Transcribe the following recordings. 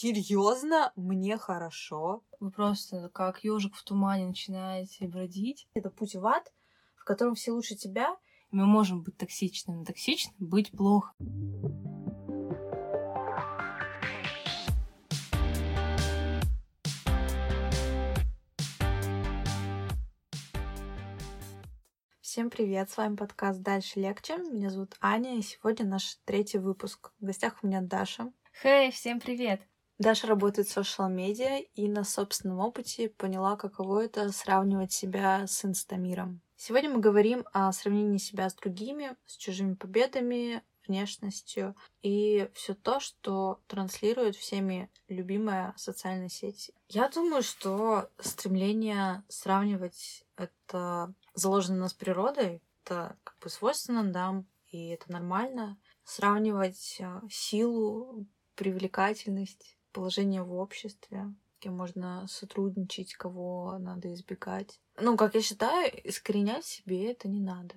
Серьезно, мне хорошо. Вы просто как ежик в тумане начинаете бродить. Это путь в ад, в котором все лучше тебя. Мы можем быть токсичными, токсичным быть плохо. Всем привет, с вами подкаст «Дальше легче». Меня зовут Аня, и сегодня наш третий выпуск. В гостях у меня Даша. Хей, hey, всем привет! Даша работает в социал-медиа и на собственном опыте поняла, каково это сравнивать себя с инстамиром. Сегодня мы говорим о сравнении себя с другими, с чужими победами, внешностью и все то, что транслирует всеми любимая социальная сеть. Я думаю, что стремление сравнивать это заложено у нас природой, это как бы свойственно нам, и это нормально. Сравнивать а, силу, привлекательность положение в обществе, кем можно сотрудничать, кого надо избегать. Ну, как я считаю, искоренять себе это не надо.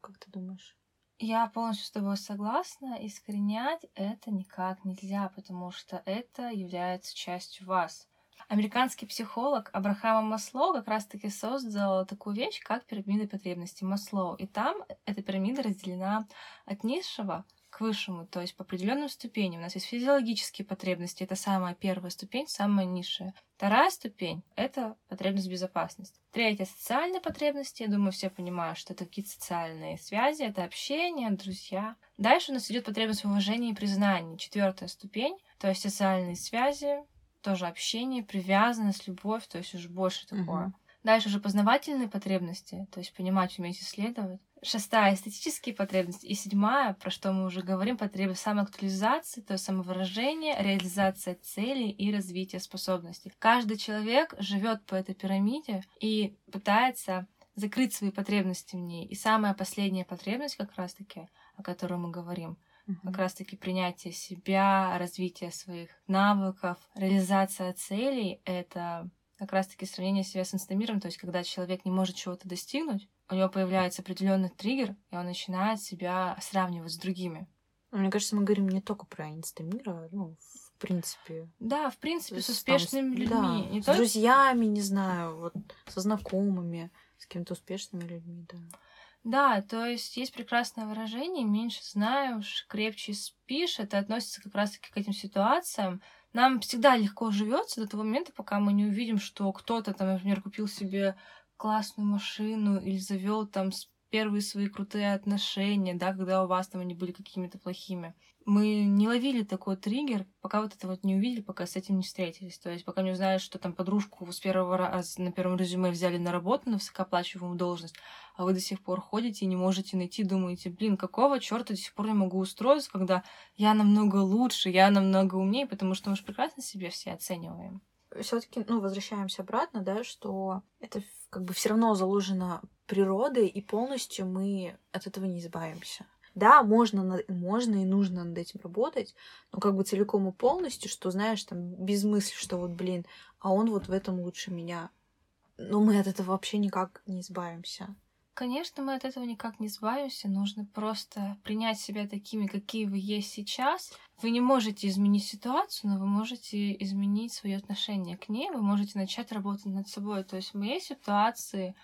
Как ты думаешь? Я полностью с тобой согласна. Искоренять это никак нельзя, потому что это является частью вас. Американский психолог Абрахама Маслоу как раз-таки создал такую вещь, как пирамида потребностей Маслоу. И там эта пирамида разделена от низшего высшему, то есть по определенным ступеням. У нас есть физиологические потребности, это самая первая ступень, самая низшая. Вторая ступень — это потребность безопасности. Третья — социальные потребности. Я думаю, все понимают, что это какие-то социальные связи, это общение, друзья. Дальше у нас идет потребность в уважении и признании. Четвертая ступень, то есть социальные связи, тоже общение, привязанность, любовь, то есть уже больше такое. Угу. Дальше уже познавательные потребности, то есть понимать, уметь исследовать. Шестая — эстетические потребности. И седьмая, про что мы уже говорим, потребность самоактуализации, то есть самовыражения, реализация целей и развития способностей. Каждый человек живет по этой пирамиде и пытается закрыть свои потребности в ней. И самая последняя потребность, как раз-таки, о которой мы говорим, uh-huh. как раз-таки принятие себя, развитие своих навыков, реализация целей — это как раз-таки сравнение себя с инстамиром, то есть когда человек не может чего-то достигнуть, у него появляется определенный триггер, и он начинает себя сравнивать с другими. Мне кажется, мы говорим не только про инстамир, а ну, в принципе. Да, в принципе, с успешными там, людьми. Да, не с только... друзьями, не знаю, вот со знакомыми, с кем-то успешными людьми, да. Да, то есть есть прекрасное выражение «меньше знаешь, крепче спишь». Это относится как раз-таки к этим ситуациям. Нам всегда легко живется до того момента, пока мы не увидим, что кто-то там, например, купил себе классную машину или завел там первые свои крутые отношения, да, когда у вас там они были какими-то плохими. Мы не ловили такой триггер, пока вот это вот не увидели, пока с этим не встретились. То есть пока не узнаешь, что там подружку с первого раза на первом резюме взяли на работу на высокооплачиваемую должность, а вы до сих пор ходите и не можете найти, думаете, блин, какого черта до сих пор не могу устроиться, когда я намного лучше, я намного умнее, потому что мы же прекрасно себе все оцениваем все-таки, ну, возвращаемся обратно, да, что это как бы все равно заложено природой, и полностью мы от этого не избавимся. Да, можно, можно и нужно над этим работать, но как бы целиком и полностью, что, знаешь, там, без мысли, что вот, блин, а он вот в этом лучше меня. Но мы от этого вообще никак не избавимся. Конечно, мы от этого никак не избавимся. Нужно просто принять себя такими, какие вы есть сейчас. Вы не можете изменить ситуацию, но вы можете изменить свое отношение к ней. Вы можете начать работать над собой. То есть в моей ситуации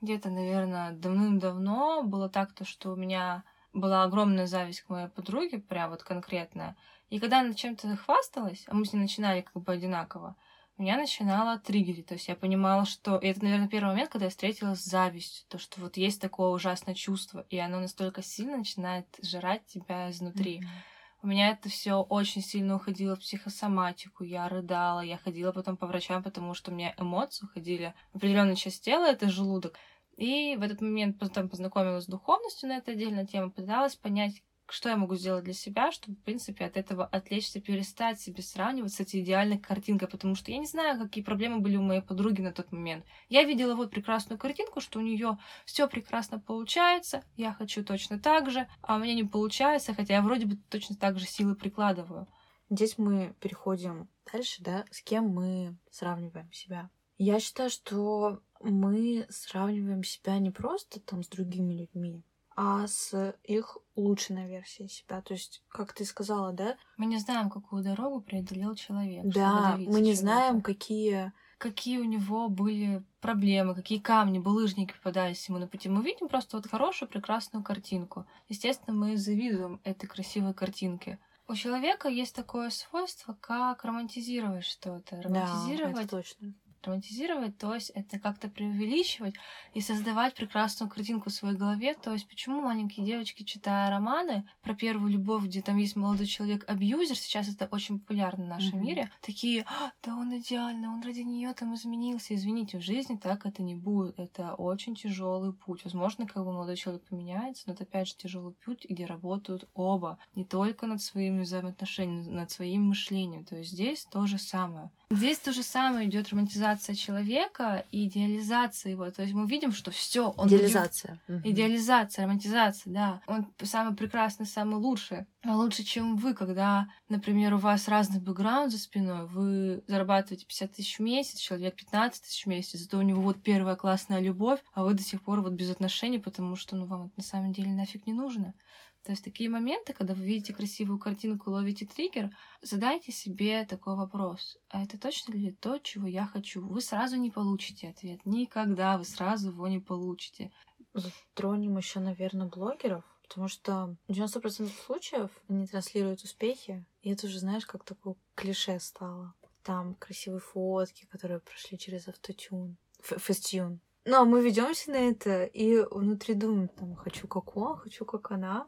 где-то, наверное, давным-давно было так, то, что у меня была огромная зависть к моей подруге, прям вот конкретная. И когда она чем-то хвасталась, а мы с ней начинали как бы одинаково, меня начинало триггерить. То есть я понимала, что... И это, наверное, первый момент, когда я встретилась с завистью. То, что вот есть такое ужасное чувство, и оно настолько сильно начинает жрать тебя изнутри. Mm-hmm. У меня это все очень сильно уходило в психосоматику. Я рыдала, я ходила потом по врачам, потому что у меня эмоции уходили. Определенная часть тела — это желудок. И в этот момент потом познакомилась с духовностью на этой отдельной теме, пыталась понять, что я могу сделать для себя, чтобы, в принципе, от этого отвлечься, перестать себе сравнивать с этой идеальной картинкой, потому что я не знаю, какие проблемы были у моей подруги на тот момент. Я видела вот прекрасную картинку, что у нее все прекрасно получается, я хочу точно так же, а у меня не получается, хотя я вроде бы точно так же силы прикладываю. Здесь мы переходим дальше, да, с кем мы сравниваем себя. Я считаю, что мы сравниваем себя не просто там с другими людьми, а с их улучшенной версией себя. То есть, как ты сказала, да? Мы не знаем, какую дорогу преодолел человек. Да, мы не знаем, какие какие у него были проблемы, какие камни, булыжники попадались ему на пути. Мы видим просто вот хорошую, прекрасную картинку. Естественно, мы завидуем этой красивой картинке. У человека есть такое свойство, как романтизировать что-то. Романтизировать да, это точно романтизировать, то есть это как-то преувеличивать и создавать прекрасную картинку в своей голове. То есть почему маленькие девочки, читая романы про первую любовь, где там есть молодой человек абьюзер, сейчас это очень популярно в нашем mm-hmm. мире, такие, а, да он идеальный, он ради нее там изменился. Извините, в жизни так это не будет. Это очень тяжелый путь. Возможно, как бы молодой человек поменяется, но это опять же тяжелый путь, где работают оба, не только над своими взаимоотношениями, над своим мышлением. То есть здесь то же самое. Здесь то же самое идет романтизация человека и идеализация его. То есть мы видим, что все он идеализация, угу. идеализация, романтизация, да. Он самый прекрасный, самый лучший, а лучше, чем вы, когда, например, у вас разный бэкграунд за спиной, вы зарабатываете 50 тысяч в месяц, человек 15 тысяч в месяц, зато у него вот первая классная любовь, а вы до сих пор вот без отношений, потому что ну вам это на самом деле нафиг не нужно. То есть такие моменты, когда вы видите красивую картинку, ловите триггер, задайте себе такой вопрос. А это точно ли то, чего я хочу? Вы сразу не получите ответ. Никогда вы сразу его не получите. Затронем еще, наверное, блогеров, потому что в 90% случаев они транслируют успехи, и это уже, знаешь, как такое клише стало. Там красивые фотки, которые прошли через автотюн, фестюн. Но мы ведемся на это и внутри думаем, там, хочу как он, хочу как она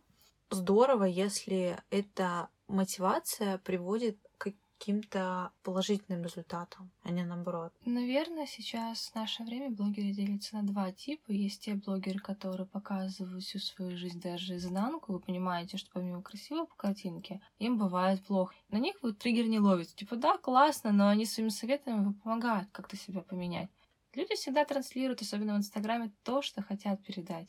здорово, если эта мотивация приводит к каким-то положительным результатам, а не наоборот. Наверное, сейчас в наше время блогеры делятся на два типа. Есть те блогеры, которые показывают всю свою жизнь даже изнанку. Вы понимаете, что помимо красивой картинки, им бывает плохо. На них вы триггер не ловите. Типа, да, классно, но они своими советами вам помогают как-то себя поменять. Люди всегда транслируют, особенно в Инстаграме, то, что хотят передать.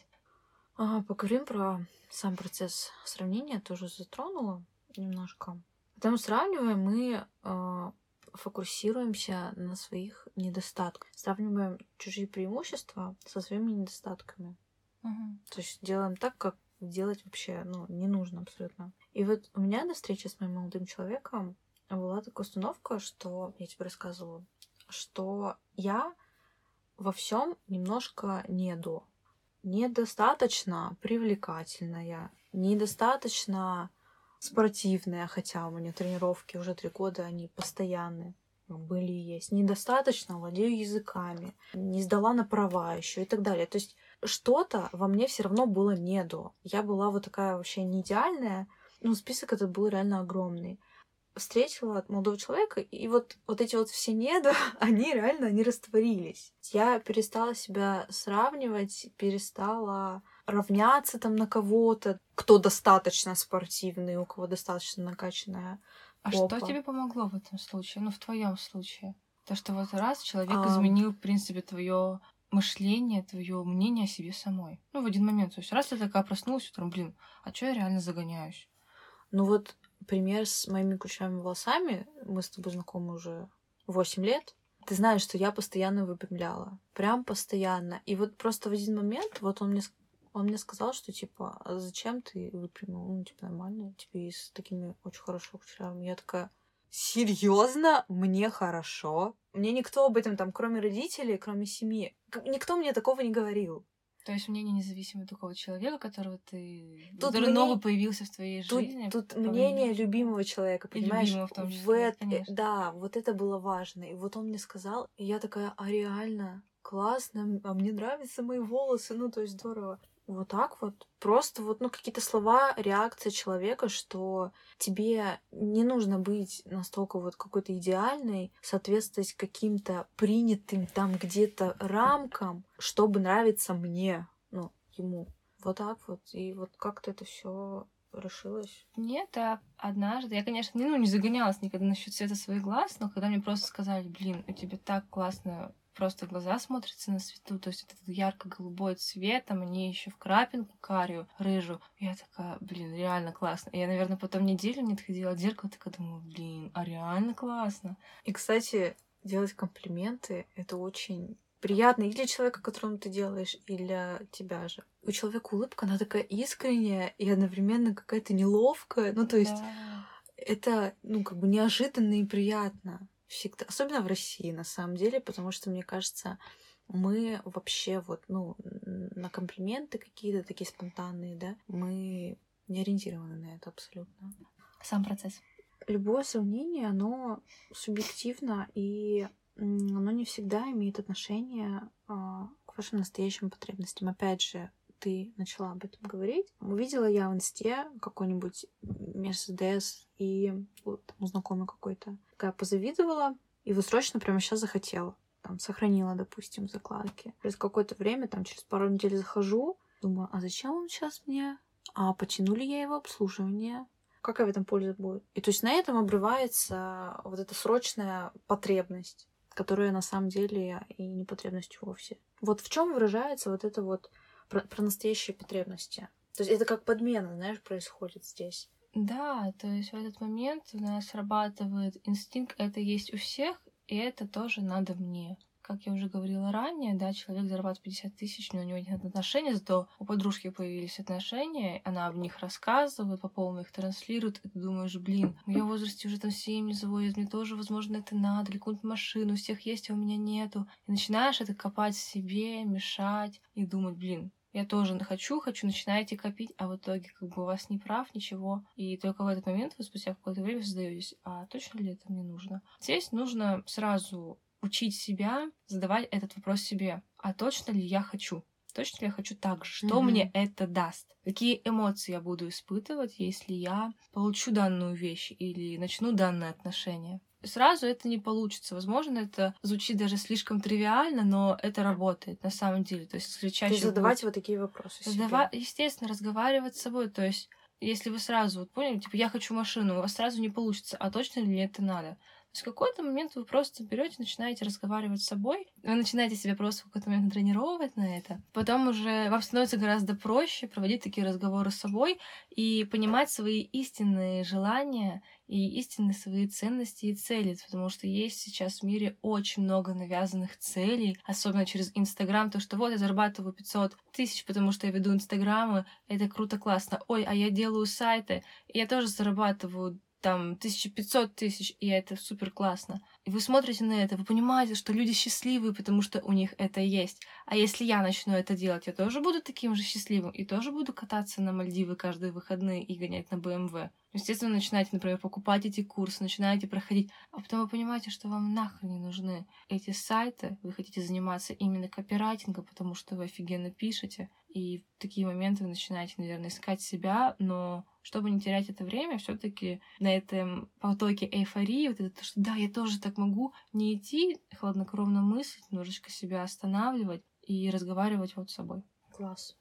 А, поговорим про сам процесс сравнения, тоже затронула немножко. Когда мы сравниваем, мы э, фокусируемся на своих недостатках. Сравниваем чужие преимущества со своими недостатками. Угу. То есть делаем так, как делать вообще ну, не нужно абсолютно. И вот у меня на встрече с моим молодым человеком была такая установка, что я тебе рассказывала, что я во всем немножко не до недостаточно привлекательная, недостаточно спортивная, хотя у меня тренировки уже три года, они постоянные были и есть. Недостаточно владею языками, не сдала на права еще и так далее. То есть что-то во мне все равно было не до. Я была вот такая вообще не идеальная, ну, список этот был реально огромный встретила молодого человека, и вот, вот эти вот все недо, они реально, они растворились. Я перестала себя сравнивать, перестала равняться там на кого-то, кто достаточно спортивный, у кого достаточно накачанная А попа. что тебе помогло в этом случае? Ну, в твоем случае? То, что вот раз человек а... изменил, в принципе, твое мышление, твое мнение о себе самой. Ну, в один момент. То есть раз ты такая проснулась утром, блин, а что я реально загоняюсь? Ну вот пример с моими кучерявыми волосами. Мы с тобой знакомы уже 8 лет. Ты знаешь, что я постоянно выпрямляла. Прям постоянно. И вот просто в один момент, вот он мне, он мне сказал, что типа, а зачем ты выпрямил? Ну, типа, нормально, тебе с такими очень хорошими кучерявыми. Я такая, серьезно, мне хорошо. Мне никто об этом там, кроме родителей, кроме семьи, никто мне такого не говорил. То есть мнение независимого такого человека, которого ты... Тут мнение... новый появился в твоей тут, жизни. Тут мнение любимого человека, понимаешь? И любимого в том числе, в это... Да, вот это было важно. И вот он мне сказал, и я такая, а реально, классно, а мне нравятся мои волосы, ну, то есть здорово вот так вот. Просто вот, ну, какие-то слова, реакция человека, что тебе не нужно быть настолько вот какой-то идеальной, соответствовать каким-то принятым там где-то рамкам, чтобы нравиться мне, ну, ему. Вот так вот. И вот как-то это все решилось? Нет, а однажды, я, конечно, не, ну, не загонялась никогда насчет цвета своих глаз, но когда мне просто сказали, блин, у тебя так классно просто глаза смотрятся на свету, то есть этот ярко-голубой цвет, там они еще в крапинку карию, рыжую. Я такая, блин, реально классно. И я, наверное, потом неделю не отходила от зеркала, такая думаю, блин, а реально классно. И, кстати, делать комплименты — это очень приятно и для человека, которому ты делаешь, и для тебя же. У человека улыбка, она такая искренняя и одновременно какая-то неловкая. Ну, то есть Да. это, ну, как бы неожиданно и приятно. Всегда. Особенно в России, на самом деле, потому что, мне кажется, мы вообще вот, ну, на комплименты какие-то такие спонтанные, да, мы не ориентированы на это абсолютно. Сам процесс. Любое сравнение, оно субъективно, и оно не всегда имеет отношение а, к вашим настоящим потребностям. Опять же, ты начала об этом говорить. Увидела я в инсте какой-нибудь Мерседес, и вот там у знакомой какой-то. Такая позавидовала, и вот срочно прямо сейчас захотела. Там сохранила, допустим, закладки. Через какое-то время, там через пару недель захожу, думаю, а зачем он сейчас мне? А потянули я его обслуживание? Какая в этом польза будет? И то есть на этом обрывается вот эта срочная потребность, которая на самом деле и не потребность вовсе. Вот в чем выражается вот это вот про, про настоящие потребности? То есть это как подмена, знаешь, происходит здесь. Да, то есть в этот момент у нас срабатывает инстинкт, это есть у всех, и это тоже надо мне. Как я уже говорила ранее, да, человек зарабатывает 50 тысяч, но у него нет отношений, зато у подружки появились отношения, она об них рассказывает, по полной их транслирует, и ты думаешь, блин, в ее возрасте уже там семьи заводят, мне тоже, возможно, это надо, или какую-нибудь машину, у всех есть, а у меня нету. И начинаешь это копать в себе, мешать, и думать, блин, я тоже хочу, хочу, начинаете копить, а в итоге как бы у вас не прав, ничего. И только в этот момент вы спустя какое-то время создаетесь, а точно ли это мне нужно? Здесь нужно сразу учить себя задавать этот вопрос себе. А точно ли я хочу? Точно ли я хочу так же? Что Мгм. мне это даст? Какие эмоции я буду испытывать, если я получу данную вещь или начну данное отношение? Сразу это не получится. Возможно, это звучит даже слишком тривиально, но это работает на самом деле. То есть, если То чаще есть задавать вот такие вопросы себе. Задава- естественно, разговаривать с собой. То есть, если вы сразу, вот поняли, типа, я хочу машину, у вас сразу не получится, а точно ли это надо? То есть в какой-то момент вы просто берете, начинаете разговаривать с собой, вы начинаете себя просто в какой-то момент тренировать на это. Потом уже вам становится гораздо проще проводить такие разговоры с собой и понимать свои истинные желания и истинные свои ценности и цели, потому что есть сейчас в мире очень много навязанных целей, особенно через Инстаграм, то, что вот я зарабатываю 500 тысяч, потому что я веду Инстаграмы, это круто, классно. Ой, а я делаю сайты, я тоже зарабатываю там 1500 тысяч, и это супер классно. И вы смотрите на это, вы понимаете, что люди счастливые, потому что у них это есть. А если я начну это делать, я тоже буду таким же счастливым, и тоже буду кататься на Мальдивы каждые выходные и гонять на БМВ. Естественно, начинаете, например, покупать эти курсы, начинаете проходить, а потом вы понимаете, что вам нахрен не нужны эти сайты, вы хотите заниматься именно копирайтингом, потому что вы офигенно пишете, и в такие моменты вы начинаете, наверное, искать себя, но чтобы не терять это время, все таки на этом потоке эйфории, вот это, что да, я тоже так могу, не идти, хладнокровно мыслить, немножечко себя останавливать и разговаривать вот с собой. Класс.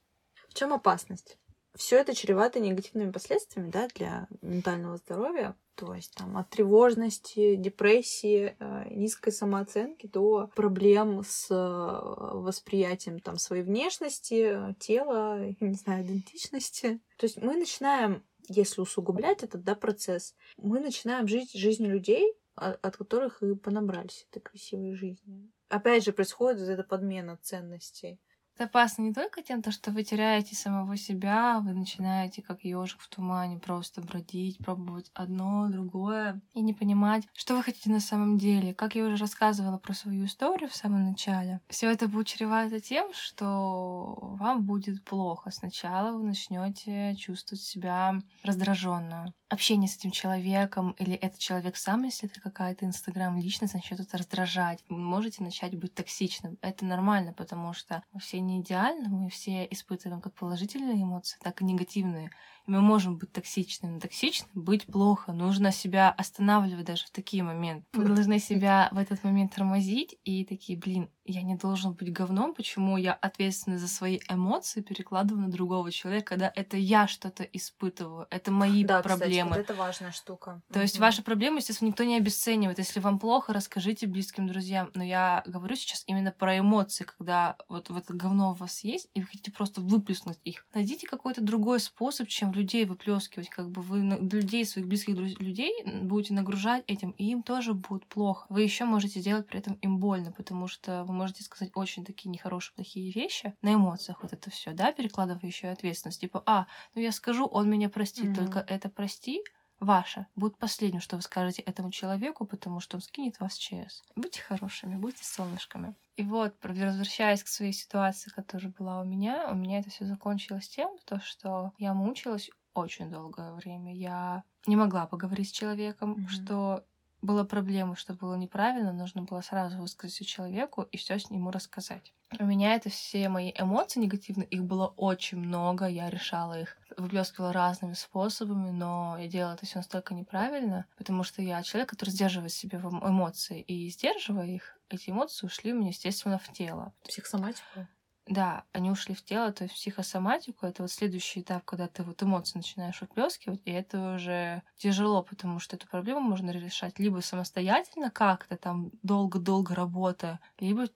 В чем опасность? Все это чревато негативными последствиями да, для ментального здоровья. То есть там от тревожности, депрессии, э, низкой самооценки до проблем с э, восприятием там, своей внешности, тела, не знаю, идентичности. То есть мы начинаем, если усугублять этот да, процесс, мы начинаем жить жизнью людей, от которых и понабрались этой красивой жизни. Опять же, происходит вот эта подмена ценностей. Это опасно не только тем, то, что вы теряете самого себя, вы начинаете, как ежик в тумане, просто бродить, пробовать одно, другое, и не понимать, что вы хотите на самом деле. Как я уже рассказывала про свою историю в самом начале, все это будет чревато тем, что вам будет плохо. Сначала вы начнете чувствовать себя раздраженно. Общение с этим человеком, или этот человек сам, если это какая-то инстаграм-личность, начнет это раздражать. Вы можете начать быть токсичным. Это нормально, потому что мы все не идеальны, мы все испытываем как положительные эмоции, так и негативные. Мы можем быть токсичными. Токсичным быть плохо. Нужно себя останавливать даже в такие моменты. Вы должны себя в этот момент тормозить и такие, блин, я не должен быть говном, почему я ответственность за свои эмоции перекладываю на другого человека, когда это я что-то испытываю, это мои да, проблемы. Кстати, вот это важная штука. То есть ваши проблемы, естественно, никто не обесценивает. Если вам плохо, расскажите близким друзьям. Но я говорю сейчас именно про эмоции, когда вот, вот это говно у вас есть, и вы хотите просто выплеснуть их. Найдите какой-то другой способ, чем людей выплескивать. Как бы вы людей, своих близких друз- людей будете нагружать этим, и им тоже будет плохо. Вы еще можете сделать при этом им больно, потому что вы можете сказать очень такие нехорошие, плохие вещи на эмоциях, вот это все, да, перекладывающая ответственность. Типа, а, ну я скажу, он меня простит, mm-hmm. только это прости, ваше будет последним, что вы скажете этому человеку, потому что он скинет вас в ЧС. Будьте хорошими, будьте солнышками. И вот, возвращаясь к своей ситуации, которая была у меня, у меня это все закончилось тем, то, что я мучилась очень долгое время. Я не могла поговорить с человеком, mm-hmm. что было проблемы, что было неправильно, нужно было сразу высказать человеку и все с нему рассказать. У меня это все мои эмоции негативные, их было очень много, я решала их, выплескивала разными способами, но я делала это все настолько неправильно, потому что я человек, который сдерживает себе эмоции, и сдерживая их, эти эмоции ушли мне, естественно, в тело. Психосоматику? Да, они ушли в тело, то есть психосоматику. Это вот следующий этап, когда ты вот эмоции начинаешь выплескивать, и это уже тяжело, потому что эту проблему можно решать либо самостоятельно как-то там долго-долго работая, либо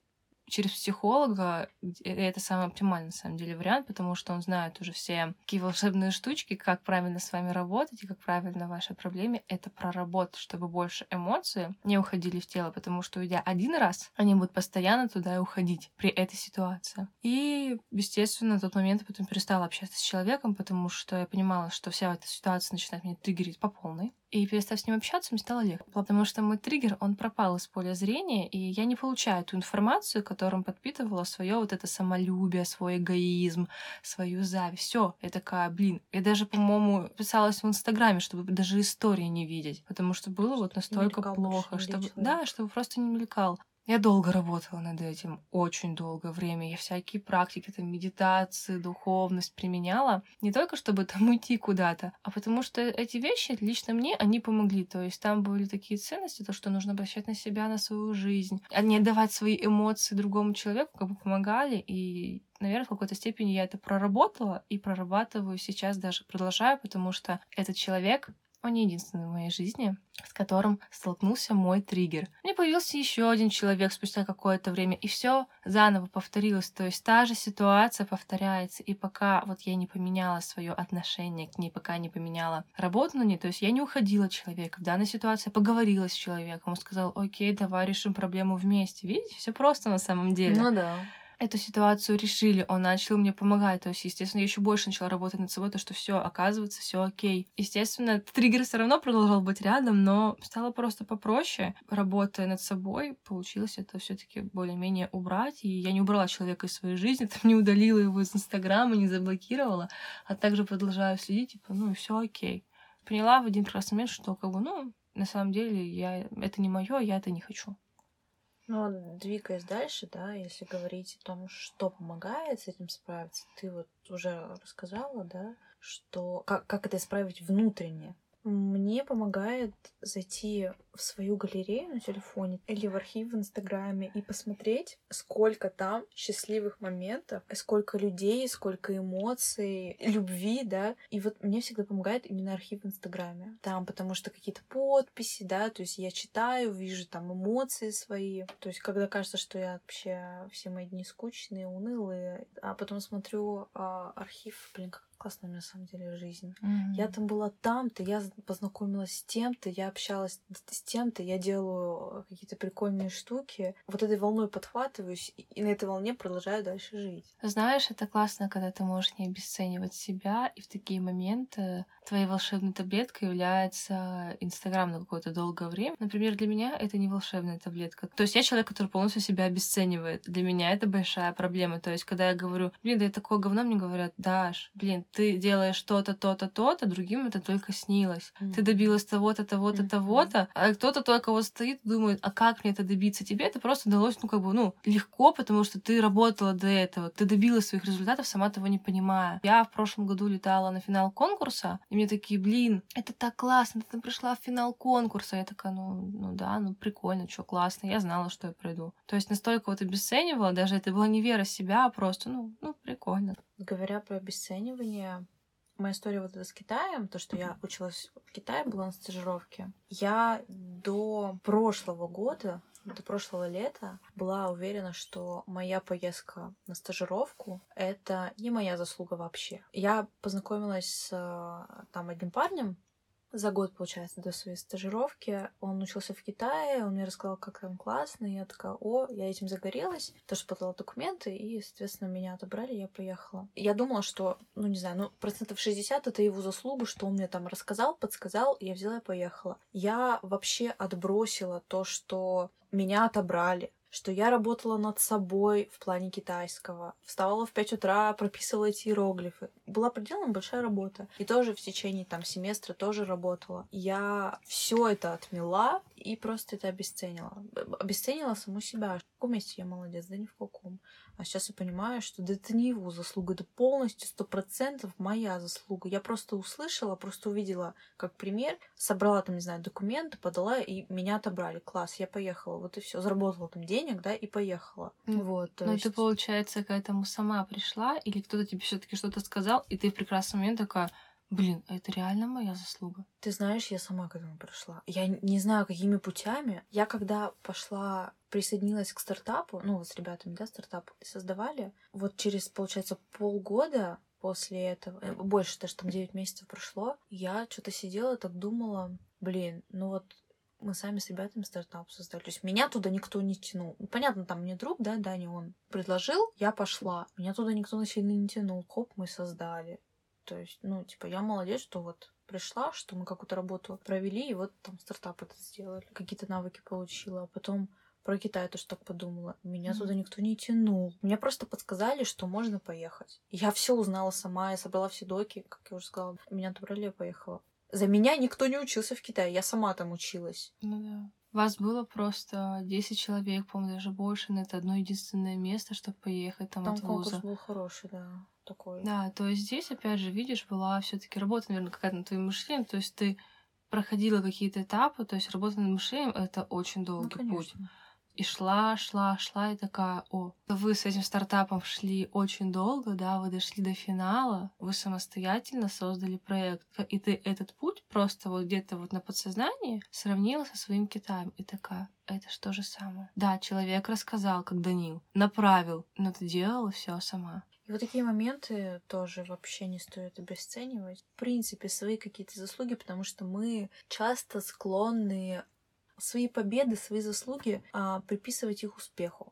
через психолога, это самый оптимальный, на самом деле, вариант, потому что он знает уже все такие волшебные штучки, как правильно с вами работать и как правильно вашей проблеме это проработать, чтобы больше эмоции не уходили в тело, потому что, уйдя один раз, они будут постоянно туда и уходить при этой ситуации. И, естественно, в тот момент я потом перестала общаться с человеком, потому что я понимала, что вся эта ситуация начинает меня триггерить по полной. И перестав с ним общаться, мне стало легче. Потому что мой триггер, он пропал из поля зрения, и я не получаю ту информацию, которым подпитывала свое вот это самолюбие, свой эгоизм, свою зависть. Все, я такая, блин, я даже, по-моему, писалась в Инстаграме, чтобы даже истории не видеть, потому что было вот настолько плохо, чтобы, да, чтобы просто не мелькал. Я долго работала над этим, очень долгое время. Я всякие практики, там, медитации, духовность применяла. Не только чтобы там уйти куда-то, а потому что эти вещи лично мне, они помогли. То есть там были такие ценности, то, что нужно обращать на себя, на свою жизнь, а не отдавать свои эмоции другому человеку, как бы помогали. И наверное, в какой-то степени я это проработала и прорабатываю сейчас даже продолжаю, потому что этот человек он не единственный в моей жизни, с которым столкнулся мой триггер. Мне появился еще один человек спустя какое-то время, и все заново повторилось. То есть та же ситуация повторяется. И пока вот я не поменяла свое отношение к ней, пока не поменяла работу на ней, то есть я не уходила от человека. В данной ситуации поговорила с человеком, он сказал, окей, давай решим проблему вместе. Видите, все просто на самом деле. Ну да эту ситуацию решили, он начал мне помогать. То есть, естественно, я еще больше начала работать над собой, то что все, оказывается, все окей. Естественно, триггер все равно продолжал быть рядом, но стало просто попроще. Работая над собой, получилось это все-таки более-менее убрать. И я не убрала человека из своей жизни, там не удалила его из Инстаграма, не заблокировала, а также продолжаю следить, типа, ну, все окей. Поняла в один прекрасный момент, что как бы, ну, на самом деле, я это не мое, я это не хочу. Ну, двигаясь дальше, да, если говорить о том, что помогает с этим справиться, ты вот уже рассказала, да, что как, как это исправить внутренне. Мне помогает зайти в свою галерею на телефоне или в архив в Инстаграме и посмотреть, сколько там счастливых моментов, сколько людей, сколько эмоций, любви, да. И вот мне всегда помогает именно архив в Инстаграме. Там, потому что какие-то подписи, да, то есть я читаю, вижу там эмоции свои. То есть когда кажется, что я вообще все мои дни скучные, унылые, а потом смотрю а, архив, блин, как классная на самом деле жизнь. Mm-hmm. Я там была там-то, я познакомилась с тем-то, я общалась с тем-то, я делаю какие-то прикольные штуки. Вот этой волной подхватываюсь и на этой волне продолжаю дальше жить. Знаешь, это классно, когда ты можешь не обесценивать себя, и в такие моменты твоей волшебной таблеткой является Инстаграм на какое-то долгое время. Например, для меня это не волшебная таблетка. То есть я человек, который полностью себя обесценивает. Для меня это большая проблема. То есть, когда я говорю, блин, да я такое говно, мне говорят, Даш, блин, ты делаешь то-то, то-то, то-то, другим это только снилось. Mm-hmm. Ты добилась того-то, того-то, mm-hmm. того-то, а кто-то только вот стоит, думает, а как мне это добиться? Тебе это просто удалось, ну, как бы, ну, легко, потому что ты работала до этого, ты добилась своих результатов, сама того не понимая. Я в прошлом году летала на финал конкурса, и мне такие, блин, это так классно, ты пришла в финал конкурса. Я такая, ну, ну да, ну прикольно, что классно, я знала, что я пройду. То есть настолько вот обесценивала, даже это была не вера в себя, а просто, ну, ну, прикольно. Говоря про обесценивание, моя история вот эта с Китаем, то, что я училась в Китае, была на стажировке. Я до прошлого года, до прошлого лета была уверена, что моя поездка на стажировку — это не моя заслуга вообще. Я познакомилась с там одним парнем, за год, получается, до своей стажировки. Он учился в Китае, он мне рассказал, как там классно, и я такая, о, я этим загорелась, тоже подала документы, и, соответственно, меня отобрали, я поехала. Я думала, что, ну, не знаю, ну, процентов 60 это его заслуга, что он мне там рассказал, подсказал, я взяла и поехала. Я вообще отбросила то, что меня отобрали, что я работала над собой в плане китайского. Вставала в 5 утра, прописывала эти иероглифы. Была проделана большая работа. И тоже в течение там семестра тоже работала. Я все это отмела и просто это обесценила. Обесценила саму себя. Каком месте я молодец? Да ни в каком. А сейчас я понимаю, что да это не его заслуга, это полностью сто процентов моя заслуга. Я просто услышала, просто увидела как пример, собрала там, не знаю, документы, подала, и меня отобрали. Класс, я поехала. Вот и все. Заработала там денег, да, и поехала. Mm. Вот. Ну, есть... ты, получается, к этому сама пришла, или кто-то тебе все-таки что-то сказал, и ты в прекрасный момент такая, Блин, а это реально моя заслуга. Ты знаешь, я сама к этому пришла. Я не знаю, какими путями. Я когда пошла, присоединилась к стартапу, ну, вот с ребятами, да, стартап создавали, вот через, получается, полгода после этого, э, больше даже там 9 месяцев прошло, я что-то сидела, так думала, блин, ну вот мы сами с ребятами стартап создали. То есть меня туда никто не тянул. Ну, понятно, там мне друг, да, Даня, он предложил, я пошла. Меня туда никто насильно не тянул. Хоп, мы создали. То есть, ну, типа, я молодец, что вот пришла, что мы какую-то работу провели, и вот там стартап это сделали, какие-то навыки получила, а потом про Китай тоже так подумала. Меня mm-hmm. туда никто не тянул. Мне просто подсказали, что можно поехать. Я все узнала сама, я собрала все доки, как я уже сказала. Меня отобрали, я поехала. За меня никто не учился в Китае, я сама там училась. Ну да. Вас было просто 10 человек, по-моему, даже больше, на это одно единственное место, чтобы поехать там, там от вуза. конкурс был хороший, да, такой. Да, то есть здесь, опять же, видишь, была все таки работа, наверное, какая-то над твоим мышлением, то есть ты проходила какие-то этапы, то есть работа над мышлением — это очень долгий ну, путь. И шла, шла, шла, и такая, о, вы с этим стартапом шли очень долго, да, вы дошли до финала, вы самостоятельно создали проект, и ты этот путь просто вот где-то вот на подсознании сравнила со своим Китаем, и такая, это что же самое? Да, человек рассказал, как Данил, направил, но ты делала все сама. И вот такие моменты тоже вообще не стоит обесценивать. В принципе, свои какие-то заслуги, потому что мы часто склонны свои победы, свои заслуги а, приписывать их успеху.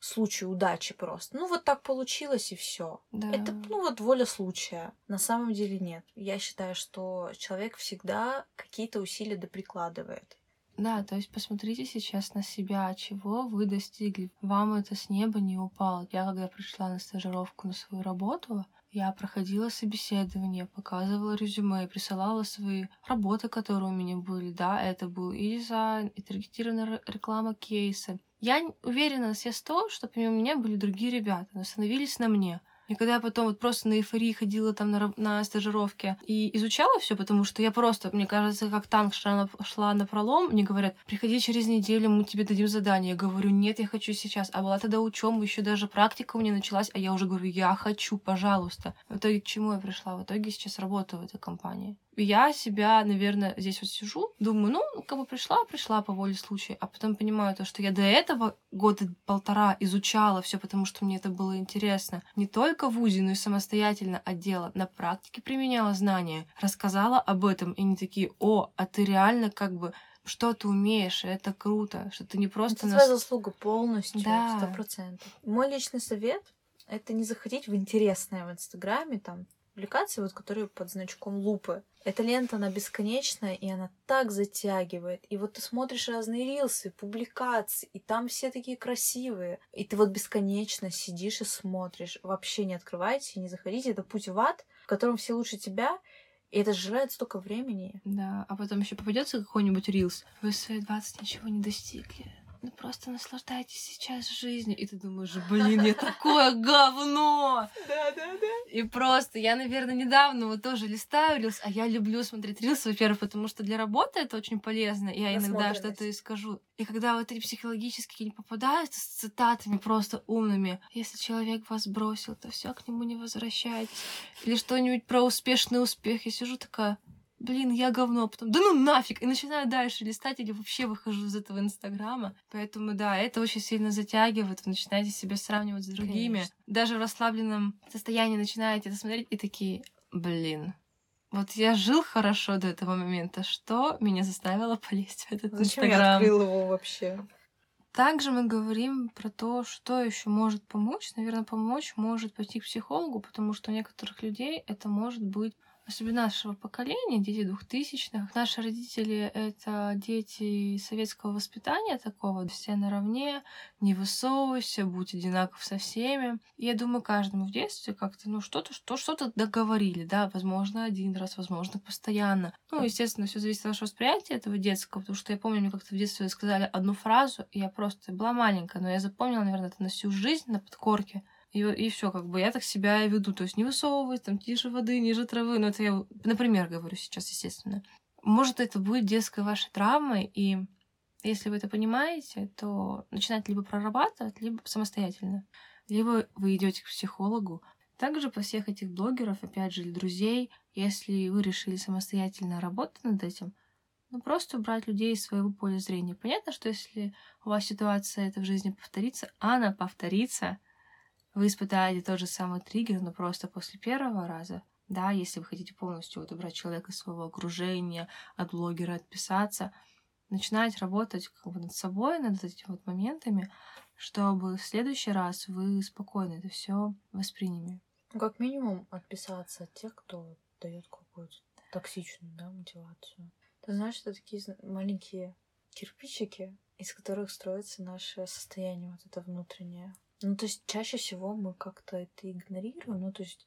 Случаю удачи просто. Ну, вот так получилось и все. Да. Это, ну, вот воля случая. На самом деле нет. Я считаю, что человек всегда какие-то усилия доприкладывает. Да, то есть посмотрите сейчас на себя, чего вы достигли. Вам это с неба не упало. Я когда пришла на стажировку на свою работу, я проходила собеседование, показывала резюме, присылала свои работы, которые у меня были. Да, это был и дизайн, и таргетированная реклама кейса. Я уверена на все сто, что помимо меня были другие ребята, но становились на мне. И когда я потом вот просто на эйфории ходила там на, на стажировке и изучала все, потому что я просто, мне кажется, как танк шла на, шла на пролом, мне говорят, приходи через неделю, мы тебе дадим задание. Я говорю, нет, я хочу сейчас. А была тогда учеба, еще даже практика у меня началась, а я уже говорю, я хочу, пожалуйста. В итоге к чему я пришла? В итоге сейчас работаю в этой компании я себя, наверное, здесь вот сижу, думаю, ну, как бы пришла, пришла по воле случая, а потом понимаю то, что я до этого года полтора изучала все, потому что мне это было интересно. Не только в УЗИ, но и самостоятельно отдела, на практике применяла знания, рассказала об этом, и они такие, о, а ты реально как бы что ты умеешь, и это круто, что ты не просто... Это нас... твоя заслуга полностью, сто процентов. Мой личный совет — это не заходить в интересное в Инстаграме, там, публикации, вот, которые под значком лупы. Эта лента, она бесконечная, и она так затягивает. И вот ты смотришь разные рилсы, публикации, и там все такие красивые. И ты вот бесконечно сидишь и смотришь. Вообще не открывайте, не заходите. Это путь в ад, в котором все лучше тебя, и это жрает столько времени. Да, а потом еще попадется какой-нибудь рилс. Вы свои 20 ничего не достигли ну просто наслаждайтесь сейчас жизнью. И ты думаешь, блин, я такое говно! Да, да, да. И просто, я, наверное, недавно вот тоже листаю рилс, а я люблю смотреть рилс, во-первых, потому что для работы это очень полезно, я иногда что-то и скажу. И когда вот эти психологические не попадаются с цитатами просто умными, если человек вас бросил, то все к нему не возвращайтесь. Или что-нибудь про успешный успех. Я сижу такая, блин, я говно, потом, да ну нафиг, и начинаю дальше листать или вообще выхожу из этого Инстаграма. Поэтому, да, это очень сильно затягивает, вы начинаете себя сравнивать с другими. Конечно. Даже в расслабленном состоянии начинаете это смотреть и такие, блин, Вот я жил хорошо до этого момента. Что меня заставило полезть в этот Зачем я Инстаграм? открыл его вообще? Также мы говорим про то, что еще может помочь. Наверное, помочь может пойти к психологу, потому что у некоторых людей это может быть особенно нашего поколения, дети двухтысячных. Наши родители — это дети советского воспитания такого, все наравне, не высовывайся, будь одинаков со всеми. И я думаю, каждому в детстве как-то, ну, что-то, что, что-то договорили, да, возможно, один раз, возможно, постоянно. Ну, естественно, все зависит от вашего восприятия этого детского, потому что я помню, мне как-то в детстве сказали одну фразу, и я просто была маленькая, но я запомнила, наверное, это на всю жизнь, на подкорке. И, и все, как бы я так себя и веду. То есть не высовываюсь, там, тише воды, ниже травы. Ну, это я, например, говорю сейчас, естественно. Может, это будет детской вашей травмой, и если вы это понимаете, то начинать либо прорабатывать, либо самостоятельно. Либо вы идете к психологу. Также по всех этих блогеров, опять же, или друзей, если вы решили самостоятельно работать над этим, ну, просто брать людей из своего поля зрения. Понятно, что если у вас ситуация эта в жизни повторится, она повторится, вы испытаете тот же самый триггер, но просто после первого раза, да, если вы хотите полностью вот убрать человека из своего окружения, от блогера отписаться, начинать работать как бы над собой, над этими вот моментами, чтобы в следующий раз вы спокойно это все восприняли. Ну, Как минимум отписаться от тех, кто дает какую-то токсичную да, мотивацию. Ты знаешь, это такие маленькие кирпичики, из которых строится наше состояние вот это внутреннее. Ну, то есть чаще всего мы как-то это игнорируем, ну, то есть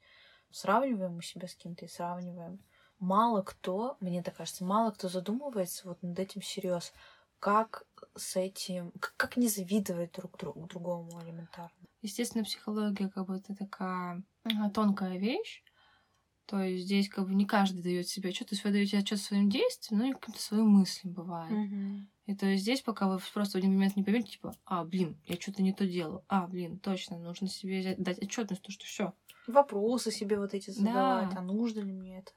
сравниваем мы себя с кем-то и сравниваем. Мало кто, мне так кажется, мало кто задумывается вот над этим всерьез, как с этим, как, как не завидовать друг другу, другому элементарно. Естественно, психология как бы это такая ага, тонкая вещь. То есть здесь как бы не каждый дает себе отчет, то есть вы даете отчет своим действиям, ну и каким-то своим мыслям бывает. И то есть здесь, пока вы просто в один момент не поймете, типа, а, блин, я что-то не то делаю. А, блин, точно, нужно себе взять- дать отчетность, то что все. Вопросы себе вот эти задавать, Да. а нужно ли мне это?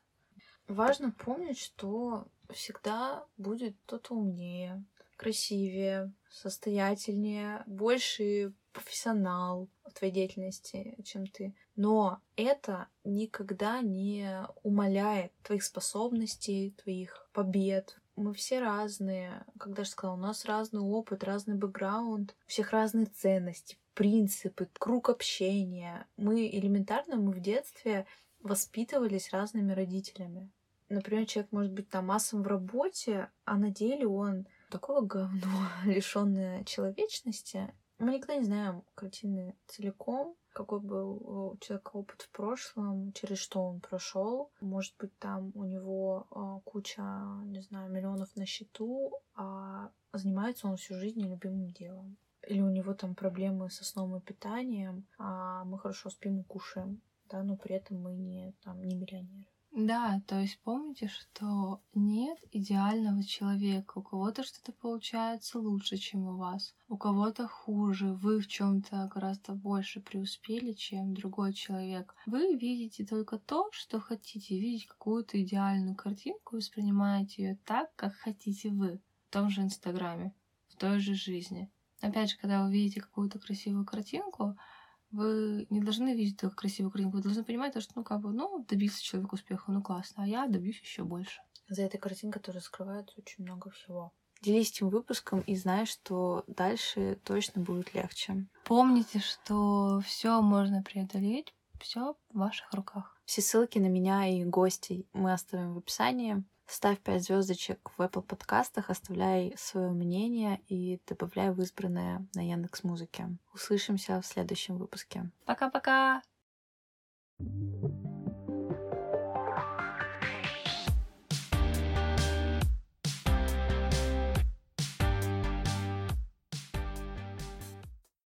Важно помнить, что всегда будет кто-то умнее, красивее, состоятельнее, больше профессионал в твоей деятельности, чем ты. Но это никогда не умаляет твоих способностей, твоих побед. Мы все разные. Когда же сказала, у нас разный опыт, разный бэкграунд, у всех разные ценности, принципы, круг общения. Мы элементарно, мы в детстве воспитывались разными родителями. Например, человек может быть там массом в работе, а на деле он такого говно, лишенное человечности. Мы никогда не знаем картины целиком, какой был у человека опыт в прошлом, через что он прошел. Может быть, там у него э, куча, не знаю, миллионов на счету, а занимается он всю жизнь нелюбимым делом. Или у него там проблемы со сном и питанием, а мы хорошо спим и кушаем, да, но при этом мы не, там, не миллионеры. Да, то есть помните, что нет идеального человека. У кого-то что-то получается лучше, чем у вас, у кого-то хуже. Вы в чем-то гораздо больше преуспели, чем другой человек. Вы видите только то, что хотите, видеть какую-то идеальную картинку, воспринимаете ее так, как хотите вы, в том же Инстаграме, в той же жизни. Опять же, когда вы видите какую-то красивую картинку, вы не должны видеть только красивую картинку, вы должны понимать, то, что, ну, как бы, ну, добился человек успеха, ну, классно, а я добьюсь еще больше. За этой картинкой тоже скрывается очень много всего. Делись этим выпуском и знай, что дальше точно будет легче. Помните, что все можно преодолеть, все в ваших руках. Все ссылки на меня и гостей мы оставим в описании. Ставь 5 звездочек в Apple подкастах, оставляй свое мнение и добавляй в избранное на Яндекс Музыке. Услышимся в следующем выпуске. Пока-пока! thank you